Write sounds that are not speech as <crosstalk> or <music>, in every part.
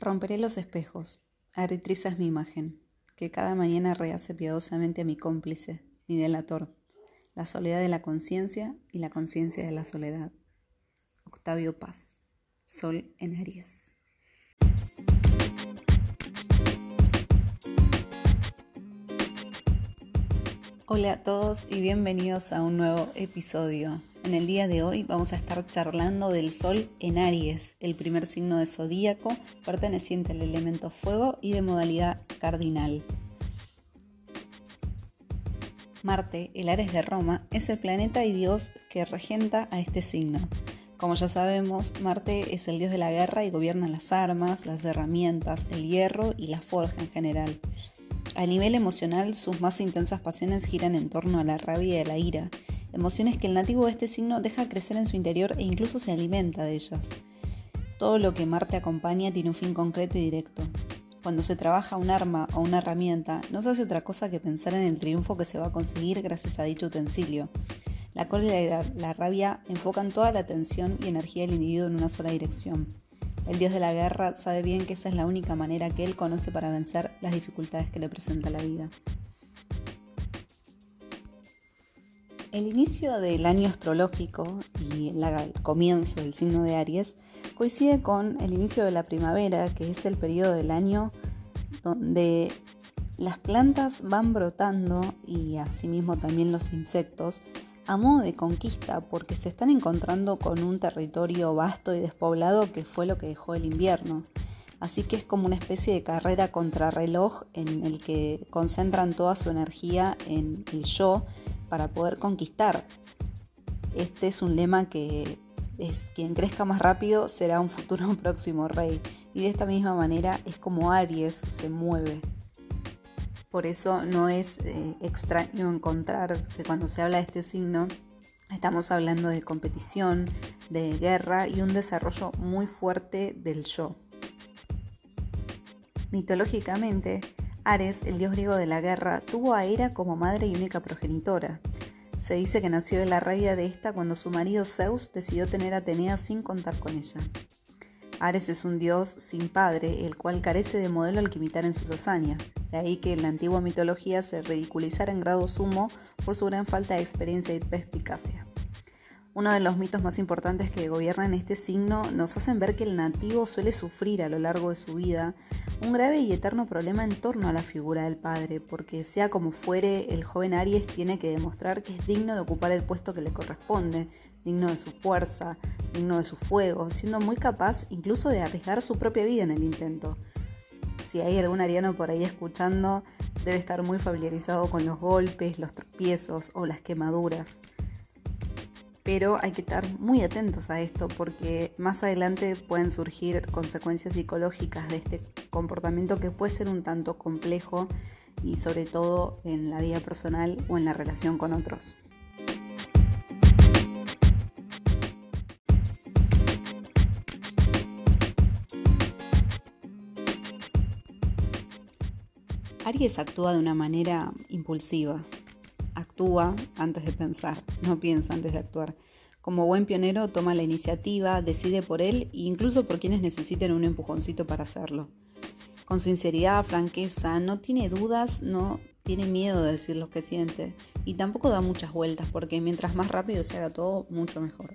Romperé los espejos. Aritriza es mi imagen, que cada mañana rehace piadosamente a mi cómplice, mi delator, la soledad de la conciencia y la conciencia de la soledad. Octavio Paz, Sol en Aries. Hola a todos y bienvenidos a un nuevo episodio. En el día de hoy vamos a estar charlando del Sol en Aries, el primer signo de zodíaco perteneciente al elemento fuego y de modalidad cardinal. Marte, el Ares de Roma, es el planeta y dios que regenta a este signo. Como ya sabemos, Marte es el dios de la guerra y gobierna las armas, las herramientas, el hierro y la forja en general. A nivel emocional, sus más intensas pasiones giran en torno a la rabia y la ira, emociones que el nativo de este signo deja crecer en su interior e incluso se alimenta de ellas. Todo lo que Marte acompaña tiene un fin concreto y directo. Cuando se trabaja un arma o una herramienta, no se hace otra cosa que pensar en el triunfo que se va a conseguir gracias a dicho utensilio. La cólera y la rabia enfocan toda la atención y energía del individuo en una sola dirección. El dios de la guerra sabe bien que esa es la única manera que él conoce para vencer las dificultades que le presenta la vida. El inicio del año astrológico y el comienzo del signo de Aries coincide con el inicio de la primavera, que es el periodo del año donde las plantas van brotando y asimismo también los insectos a modo de conquista porque se están encontrando con un territorio vasto y despoblado que fue lo que dejó el invierno. Así que es como una especie de carrera contrarreloj en el que concentran toda su energía en el yo para poder conquistar. Este es un lema que es quien crezca más rápido será un futuro <laughs> próximo rey. Y de esta misma manera es como Aries se mueve. Por eso no es eh, extraño encontrar que cuando se habla de este signo estamos hablando de competición, de guerra y un desarrollo muy fuerte del yo. Mitológicamente, Ares, el dios griego de la guerra, tuvo a Hera como madre y única progenitora. Se dice que nació de la rabia de esta cuando su marido Zeus decidió tener a Atenea sin contar con ella. Ares es un dios sin padre, el cual carece de modelo al que imitar en sus hazañas, de ahí que en la antigua mitología se ridiculizara en grado sumo por su gran falta de experiencia y perspicacia. Uno de los mitos más importantes que gobiernan este signo nos hacen ver que el nativo suele sufrir a lo largo de su vida un grave y eterno problema en torno a la figura del padre, porque sea como fuere, el joven Aries tiene que demostrar que es digno de ocupar el puesto que le corresponde, digno de su fuerza, digno de su fuego, siendo muy capaz incluso de arriesgar su propia vida en el intento. Si hay algún ariano por ahí escuchando, debe estar muy familiarizado con los golpes, los tropiezos o las quemaduras pero hay que estar muy atentos a esto porque más adelante pueden surgir consecuencias psicológicas de este comportamiento que puede ser un tanto complejo y sobre todo en la vida personal o en la relación con otros. Aries actúa de una manera impulsiva, actúa antes de pensar, no piensa antes de actuar. Como buen pionero toma la iniciativa, decide por él e incluso por quienes necesiten un empujoncito para hacerlo. Con sinceridad, franqueza, no tiene dudas, no tiene miedo de decir lo que siente y tampoco da muchas vueltas porque mientras más rápido se haga todo, mucho mejor.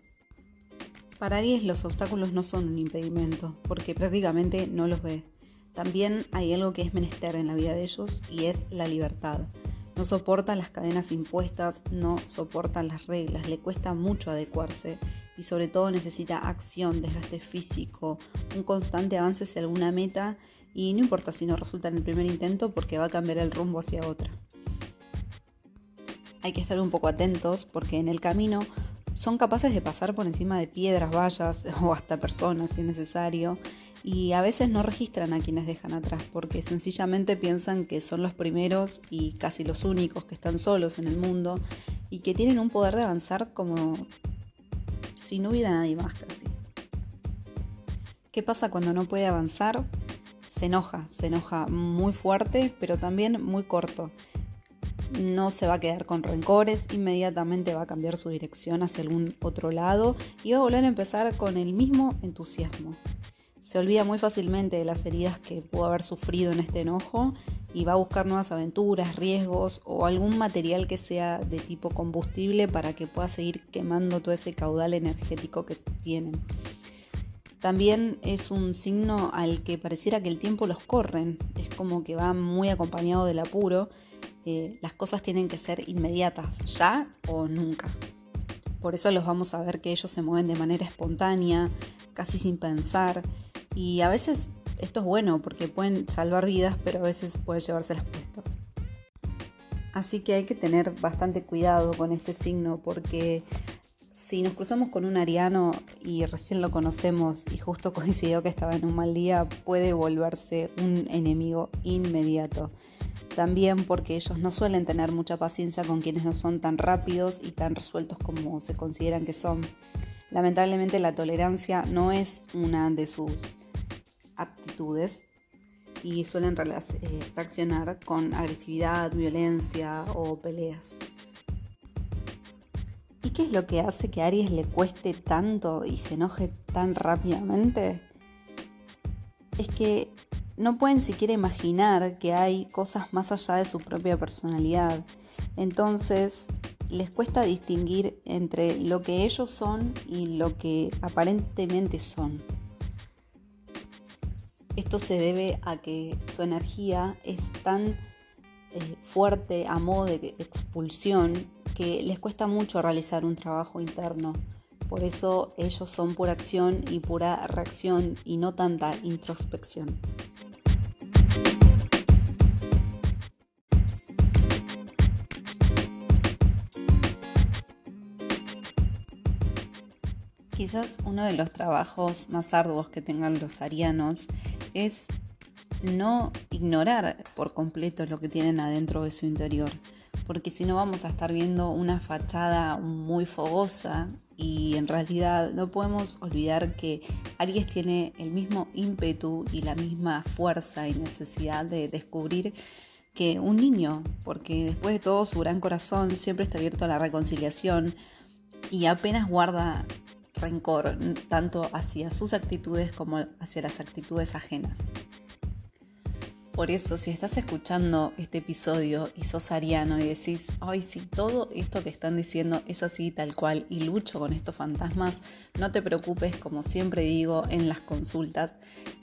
Para Aries los obstáculos no son un impedimento porque prácticamente no los ve. También hay algo que es menester en la vida de ellos y es la libertad. No soporta las cadenas impuestas, no soporta las reglas, le cuesta mucho adecuarse y sobre todo necesita acción, desgaste físico, un constante avance hacia alguna meta y no importa si no resulta en el primer intento porque va a cambiar el rumbo hacia otra. Hay que estar un poco atentos porque en el camino son capaces de pasar por encima de piedras, vallas <laughs> o hasta personas si es necesario y a veces no registran a quienes dejan atrás porque sencillamente piensan que son los primeros y casi los únicos que están solos en el mundo y que tienen un poder de avanzar como si no hubiera nadie más casi. ¿Qué pasa cuando no puede avanzar? Se enoja, se enoja muy fuerte pero también muy corto. No se va a quedar con rencores, inmediatamente va a cambiar su dirección hacia algún otro lado y va a volver a empezar con el mismo entusiasmo Se olvida muy fácilmente de las heridas que pudo haber sufrido en este enojo y va a buscar nuevas aventuras, riesgos o algún material que sea de tipo combustible para que pueda seguir quemando todo ese caudal energético que tienen. También es un signo al que pareciera que el tiempo los corren, es como que va muy acompañado del apuro. Eh, las cosas tienen que ser inmediatas, ya o nunca. Por eso los vamos a ver que ellos se mueven de manera espontánea, casi sin pensar, y a veces esto es bueno porque pueden salvar vidas, pero a veces pueden llevarse las puestas. Así que hay que tener bastante cuidado con este signo porque si nos cruzamos con un ariano y recién lo conocemos y justo <laughs> coincidió que estaba en un mal día, puede volverse un enemigo inmediato. También porque ellos no suelen tener mucha paciencia con quienes no son tan rápidos y tan resueltos como se consideran que son. Lamentablemente la tolerancia no es una de sus aptitudes y suelen eh, reaccionar con agresividad, violencia o peleas. ¿Y qué es lo que hace que Aries le cueste tanto y se enoje tan rápidamente? Es que no pueden siquiera imaginar que hay cosas más allá de su propia personalidad. Entonces les cuesta distinguir entre lo que ellos son y lo que aparentemente son. Esto se debe a que su energía es tan eh, fuerte a modo de expulsión que les cuesta mucho realizar un trabajo interno. Por eso ellos son pura acción y pura reacción y no tanta introspección. Quizás uno de los trabajos más arduos que tengan los arianos es no ignorar por completo lo que tienen adentro de su interior, porque si no vamos a estar viendo una fachada muy fogosa y en realidad no podemos olvidar que Aries tiene el mismo ímpetu y la misma fuerza y necesidad de descubrir que un niño, porque después de todo su gran corazón siempre está abierto a la reconciliación y apenas guarda rencor, tanto hacia sus actitudes como hacia las actitudes ajenas. Por eso, si estás escuchando este episodio y sos ariano y decís, ay, si todo esto que están diciendo es así tal cual y lucho con estos fantasmas, no te preocupes, como siempre digo en las consultas,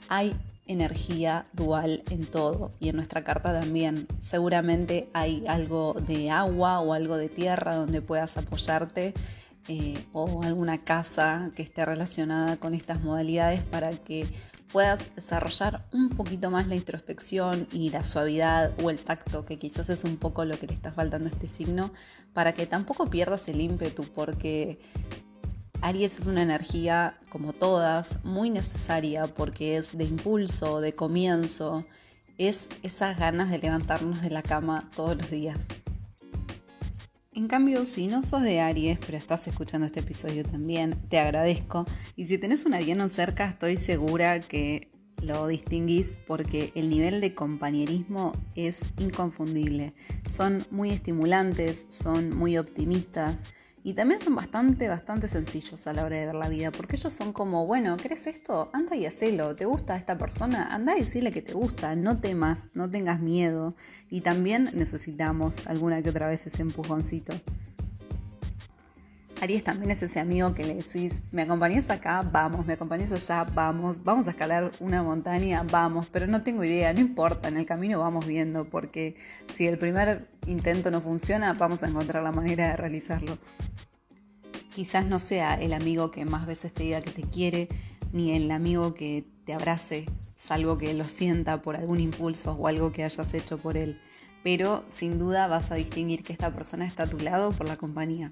hay energía dual en todo y en nuestra carta también. Seguramente hay algo de agua o algo de tierra donde puedas apoyarte eh, o alguna casa que esté relacionada con estas modalidades para que puedas desarrollar un poquito más la introspección y la suavidad o el tacto, que quizás es un poco lo que le está faltando a este signo, para que tampoco pierdas el ímpetu, porque Aries es una energía, como todas, muy necesaria porque es de impulso, de comienzo, es esas ganas de levantarnos de la cama todos los días. En cambio, si no sos de Aries, pero estás escuchando este episodio también, te agradezco. Y si tenés un ariano cerca, estoy segura que lo distinguís porque el nivel de compañerismo es inconfundible. Son muy estimulantes, son muy optimistas, y también son bastante, bastante sencillos a la hora de ver la vida, porque ellos son como, bueno, ¿crees esto? Anda y hacelo. ¿Te gusta esta persona? Anda y decirle que te gusta. No temas, no tengas miedo. Y también necesitamos alguna que otra vez ese empujoncito. Aries también es ese amigo que le decís, me acompañas acá, vamos, me acompañas allá, vamos, vamos a escalar una montaña, vamos, pero no tengo idea, no importa, en el camino vamos viendo, porque si el primer intento no funciona, vamos a encontrar la manera de realizarlo. Quizás no sea el amigo que más veces te diga que te quiere, ni el amigo que te abrace, salvo que lo sienta por algún impulso o algo que hayas hecho por él. Pero sin duda vas a distinguir que esta persona está a tu lado por la compañía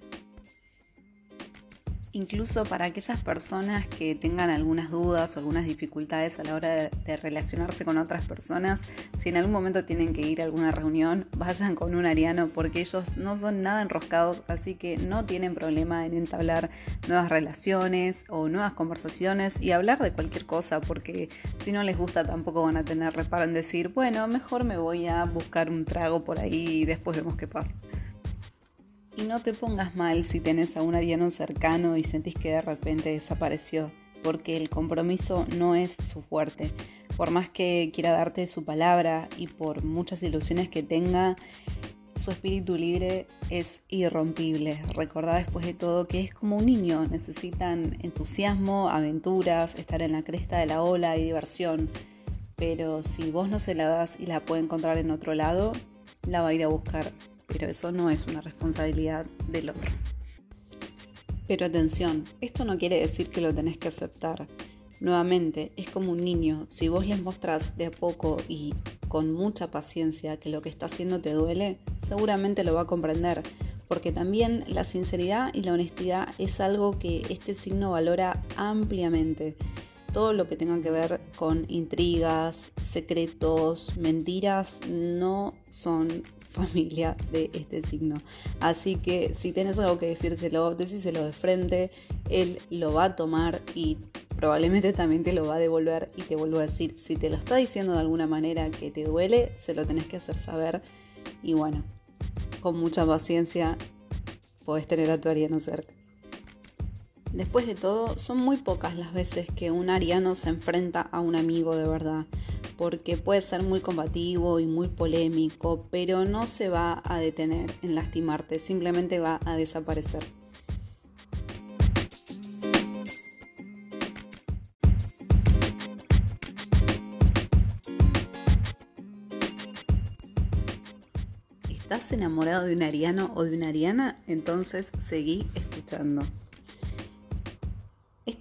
incluso para aquellas personas que tengan algunas dudas o algunas dificultades a la hora de, relacionarse con otras personas, si en algún momento tienen que ir a alguna reunión, vayan con un ariano porque ellos no son nada enroscados, así que no tienen problema en entablar nuevas relaciones o nuevas conversaciones y hablar de cualquier cosa, porque si no les gusta tampoco van a tener reparo en decir, bueno, mejor me voy a buscar un trago por ahí y después vemos qué pasa. Y no te pongas mal si tenés a un ariano cercano y sentís que de repente desapareció. porque el compromiso no es su fuerte. Por más que quiera darte su palabra y por muchas ilusiones que tenga, su espíritu libre es irrompible. Recordá después de todo que es como un niño, necesitan entusiasmo, aventuras, estar en la cresta de la ola y diversión. Pero si vos no se la das y la puede encontrar en otro lado, la va a ir a buscar. Pero eso no es una responsabilidad del otro. Pero atención, esto no quiere decir que lo tenés que aceptar. Nuevamente, es como un niño. Si vos les mostrás de a poco y con mucha paciencia que lo que está haciendo te duele, seguramente lo va a comprender. Porque también la sinceridad y la honestidad es algo que este signo valora ampliamente. Todo lo que tenga que ver con intrigas, secretos, mentiras, no son <laughs> familia de este signo. Así que si tienes algo que decírselo, decíselo de frente, él lo va a tomar y probablemente también te lo va a devolver y te vuelvo a decir, si te lo está diciendo de alguna manera que te duele, se lo tenés que hacer saber y bueno, con mucha paciencia podés tener a tu ariano cerca. Después de todo, son muy pocas las veces que un ariano se enfrenta a un amigo de verdad porque puede ser muy combativo y muy polémico, pero no se va a detener en lastimarte, simplemente va a desaparecer. ¿Estás enamorado de un ariano o de una ariana? Entonces seguí escuchando.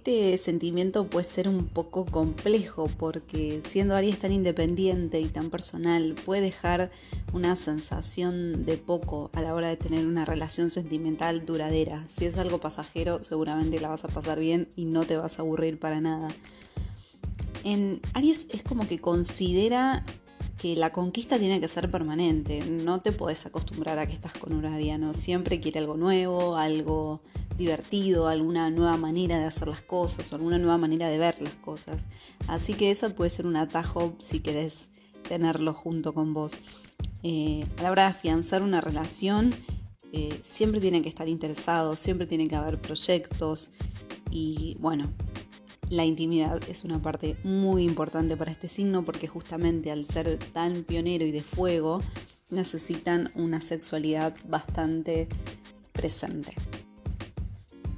Este sentimiento puede ser un poco complejo porque siendo Aries tan independiente y tan personal puede dejar una sensación de poco a la hora de tener una relación sentimental duradera. Si es algo pasajero seguramente la vas a pasar bien y no te vas a aburrir para nada. En Aries es como que considera que la conquista tiene que ser permanente. No te puedes acostumbrar a que estás con un ariano. Siempre quiere algo nuevo, algo divertido, alguna nueva manera de hacer las cosas o alguna nueva manera de ver las cosas. Así que esa puede ser un atajo si querés tenerlo junto con vos. Eh, a la hora de afianzar una relación, eh, siempre tienen que estar interesados, siempre tienen que haber proyectos y bueno, la intimidad es una parte muy importante para este signo porque justamente al ser tan pionero y de fuego necesitan una sexualidad bastante presente.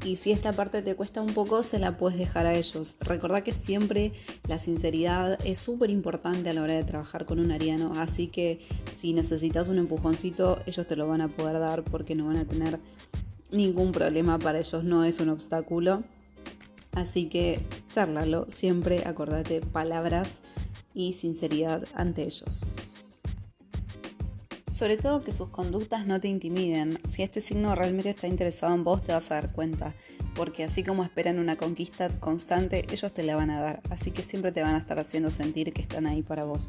Y si esta parte te cuesta un poco, se la puedes dejar a ellos. Recordá que siempre la sinceridad es súper importante a la hora de trabajar con un ariano. Así que si necesitas un empujoncito, ellos te lo van a poder dar porque no van a tener ningún problema para ellos. No es un obstáculo. Así que charlalo. Siempre acordate palabras y sinceridad ante ellos. Sobre todo que sus conductas no te intimiden. Si este signo realmente está interesado en vos, te vas a dar cuenta. Porque así como esperan una conquista constante, ellos te la van a dar. Así que siempre te van a estar haciendo sentir que están ahí para vos.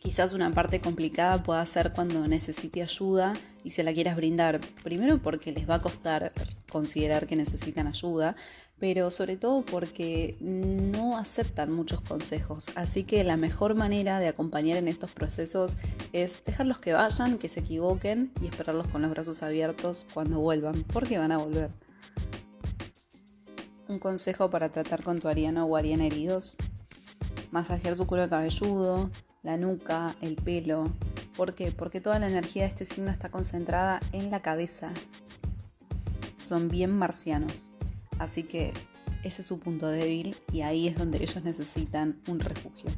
Quizás una parte complicada pueda ser cuando necesite ayuda y se la quieras brindar. Primero porque les va a costar considerar que necesitan ayuda, pero sobre todo porque no aceptan muchos consejos. Así que la mejor manera de acompañar en estos procesos es dejarlos que vayan, que se equivoquen y esperarlos con los brazos abiertos cuando vuelvan, porque van a volver. Un consejo para tratar con tu ariano o ariana heridos. Masajear su cuero cabelludo, la nuca, el pelo. ¿Por qué? Porque toda la energía de este signo está concentrada en la cabeza. Son bien marcianos. Así que ese es su punto débil y ahí es donde ellos necesitan un refugio.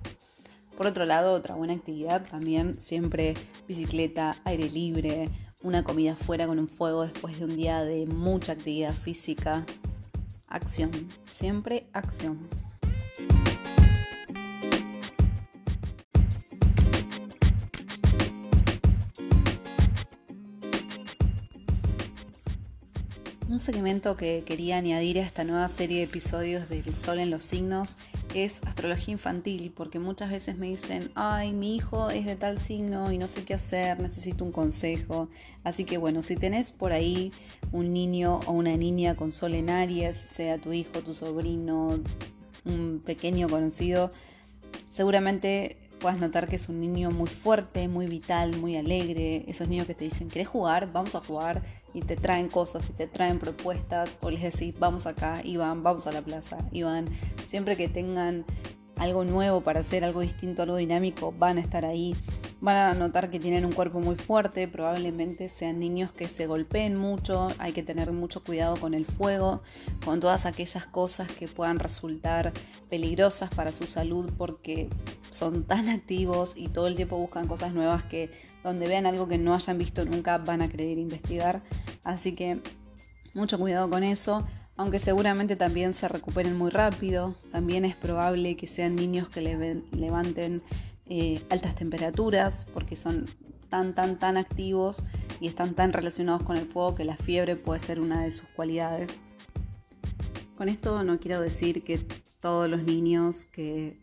Por otro lado, otra buena actividad también, siempre bicicleta, aire libre, una comida fuera con un fuego después de un día de mucha actividad física. Acción, siempre acción. Un segmento que quería añadir a esta nueva serie de episodios del Sol en los signos es astrología infantil, porque muchas veces me dicen, ay, mi hijo es de tal signo y no sé qué hacer, necesito un consejo. Así que bueno, si tenés por ahí un niño o una niña con Sol en Aries, sea tu hijo, tu sobrino, un pequeño conocido, seguramente puedas notar que es un niño muy fuerte, muy vital, muy alegre. Esos niños que te dicen, ¿querés jugar? Vamos a jugar. Y te traen cosas y te traen propuestas. O les decís, vamos acá, Iván, vamos a la plaza, Iván. Siempre que tengan algo nuevo para hacer, algo distinto, algo dinámico, van a estar ahí. Van a notar que tienen un cuerpo muy fuerte, probablemente sean niños que se golpeen mucho, hay que tener mucho cuidado con el fuego, con todas aquellas cosas que puedan resultar peligrosas para su salud porque son tan activos y todo el tiempo buscan cosas nuevas que donde vean algo que no hayan visto nunca van a querer investigar. Así que mucho cuidado con eso aunque seguramente también se recuperen muy rápido. También es probable que sean niños que levanten eh, altas temperaturas porque son tan, tan, tan activos y están tan relacionados con el fuego que la fiebre puede ser una de sus cualidades. Con esto no quiero decir que todos los niños que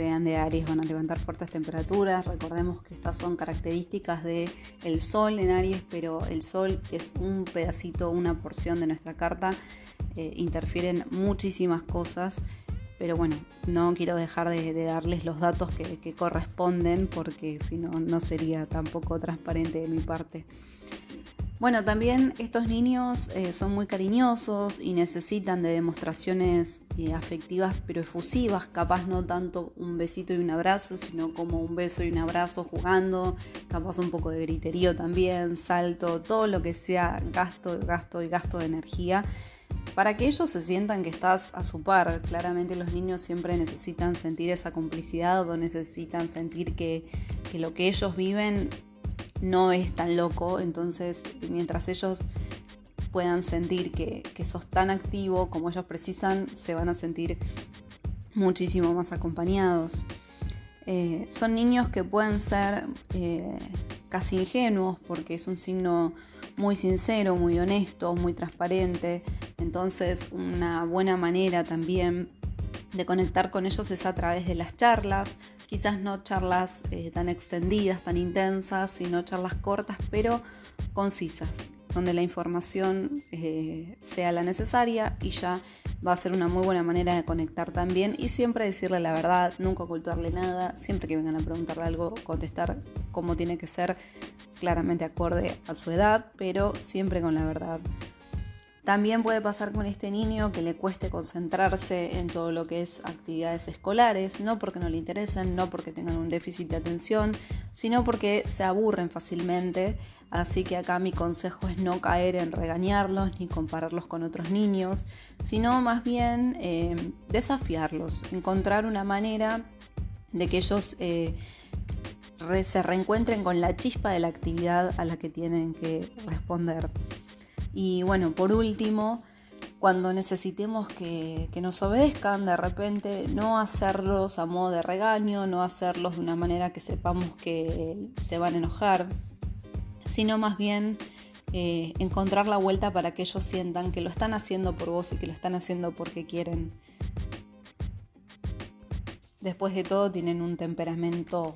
sean de Aries van a levantar fuertes temperaturas. Recordemos que estas son características del el Sol en Aries, pero el Sol es un pedacito, una porción de nuestra carta. Eh, interfieren muchísimas cosas, pero bueno, no quiero dejar de, darles los datos que, que corresponden porque si no, no sería tampoco transparente de mi parte. Bueno, también estos niños eh, son muy cariñosos y necesitan de demostraciones eh, afectivas pero efusivas, capaz no tanto un besito y un abrazo, sino como un beso y un abrazo jugando, capaz un poco de griterío también, salto, todo lo que sea gasto, gasto y gasto de energía para que ellos se sientan que estás a su par. Claramente los niños siempre necesitan sentir esa complicidad o necesitan sentir que, que lo que ellos viven no es tan loco, entonces mientras ellos puedan sentir que, sos tan activo como ellos precisan, se van a sentir muchísimo más acompañados. Eh, son niños que pueden ser eh, casi ingenuos porque es un signo muy sincero, muy honesto, muy transparente. Entonces una buena manera también de conectar con ellos es a través de las charlas, quizás no charlas eh, tan extendidas, tan intensas, sino charlas cortas, pero concisas, donde la información eh, sea la necesaria y ya va a ser una muy buena manera de conectar también y siempre decirle la verdad, nunca ocultarle nada, siempre que vengan a preguntarle algo, contestar como tiene que ser, claramente acorde a su edad, pero siempre con la verdad. También puede pasar con este niño que le cueste concentrarse en todo lo que es actividades escolares, no porque no le interesen, no porque tengan un déficit de atención, sino porque se aburren fácilmente. Así que acá mi consejo es no caer en regañarlos ni compararlos con otros niños, sino más bien eh, desafiarlos, encontrar una manera de que ellos eh, se reencuentren con la chispa de la actividad a la que tienen que responder. Y bueno, por último, cuando necesitemos que, nos obedezcan de repente, no hacerlos a modo de regaño, no hacerlos de una manera que sepamos que se van a enojar, sino más bien eh, encontrar la vuelta para que ellos sientan que lo están haciendo por vos y que lo están haciendo porque quieren. Después de todo tienen un temperamento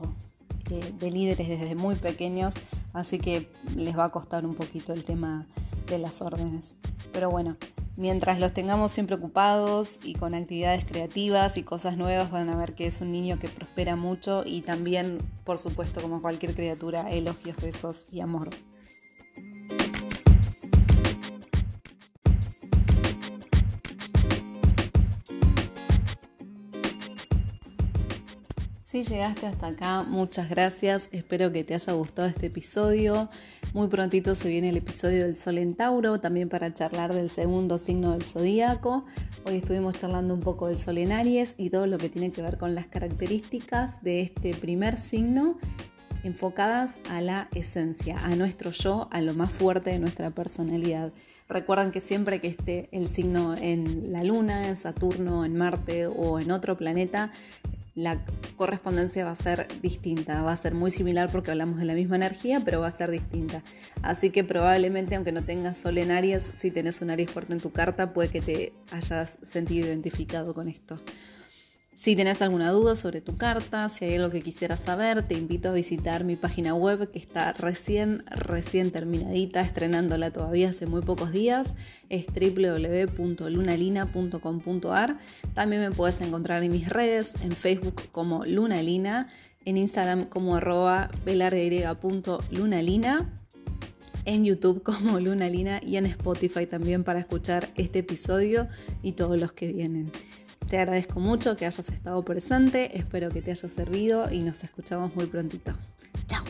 eh, de líderes desde muy pequeños, así que les va a costar un poquito el tema de las órdenes. Pero bueno, mientras los tengamos siempre ocupados y con actividades creativas y cosas nuevas, van a ver que es un niño que prospera mucho y también, por supuesto, como cualquier criatura, elogios, besos y amor. Si llegaste hasta acá, muchas gracias. Espero que te haya gustado este episodio. Muy prontito se viene el episodio del Sol en Tauro, también para charlar del segundo signo del zodíaco. Hoy estuvimos charlando un poco del Sol en Aries y todo lo que tiene que ver con las características de este primer signo enfocadas a la esencia, a nuestro yo, a lo más fuerte de nuestra personalidad. Recuerden que siempre que esté el signo en la Luna, en Saturno, en Marte o en otro planeta, la correspondencia va a ser distinta, va a ser muy similar porque hablamos de la misma energía, pero va a ser distinta. Así que probablemente aunque no tengas sol en Aries, si tenés un Aries fuerte en tu carta, puede que te hayas sentido identificado con esto. Si tenés alguna duda sobre tu carta, si hay algo que quisieras saber, te invito a visitar mi página web que está recién, recién terminadita, estrenándola todavía hace muy pocos días. Es www.lunalina.com.ar. También me puedes encontrar en mis redes, en Facebook como Lunalina en Instagram como arroba en YouTube como Lunalina y en Spotify también para escuchar este episodio y todos los que vienen. Te agradezco mucho que hayas estado presente, espero que te haya servido y nos escuchamos muy prontito. ¡Chao!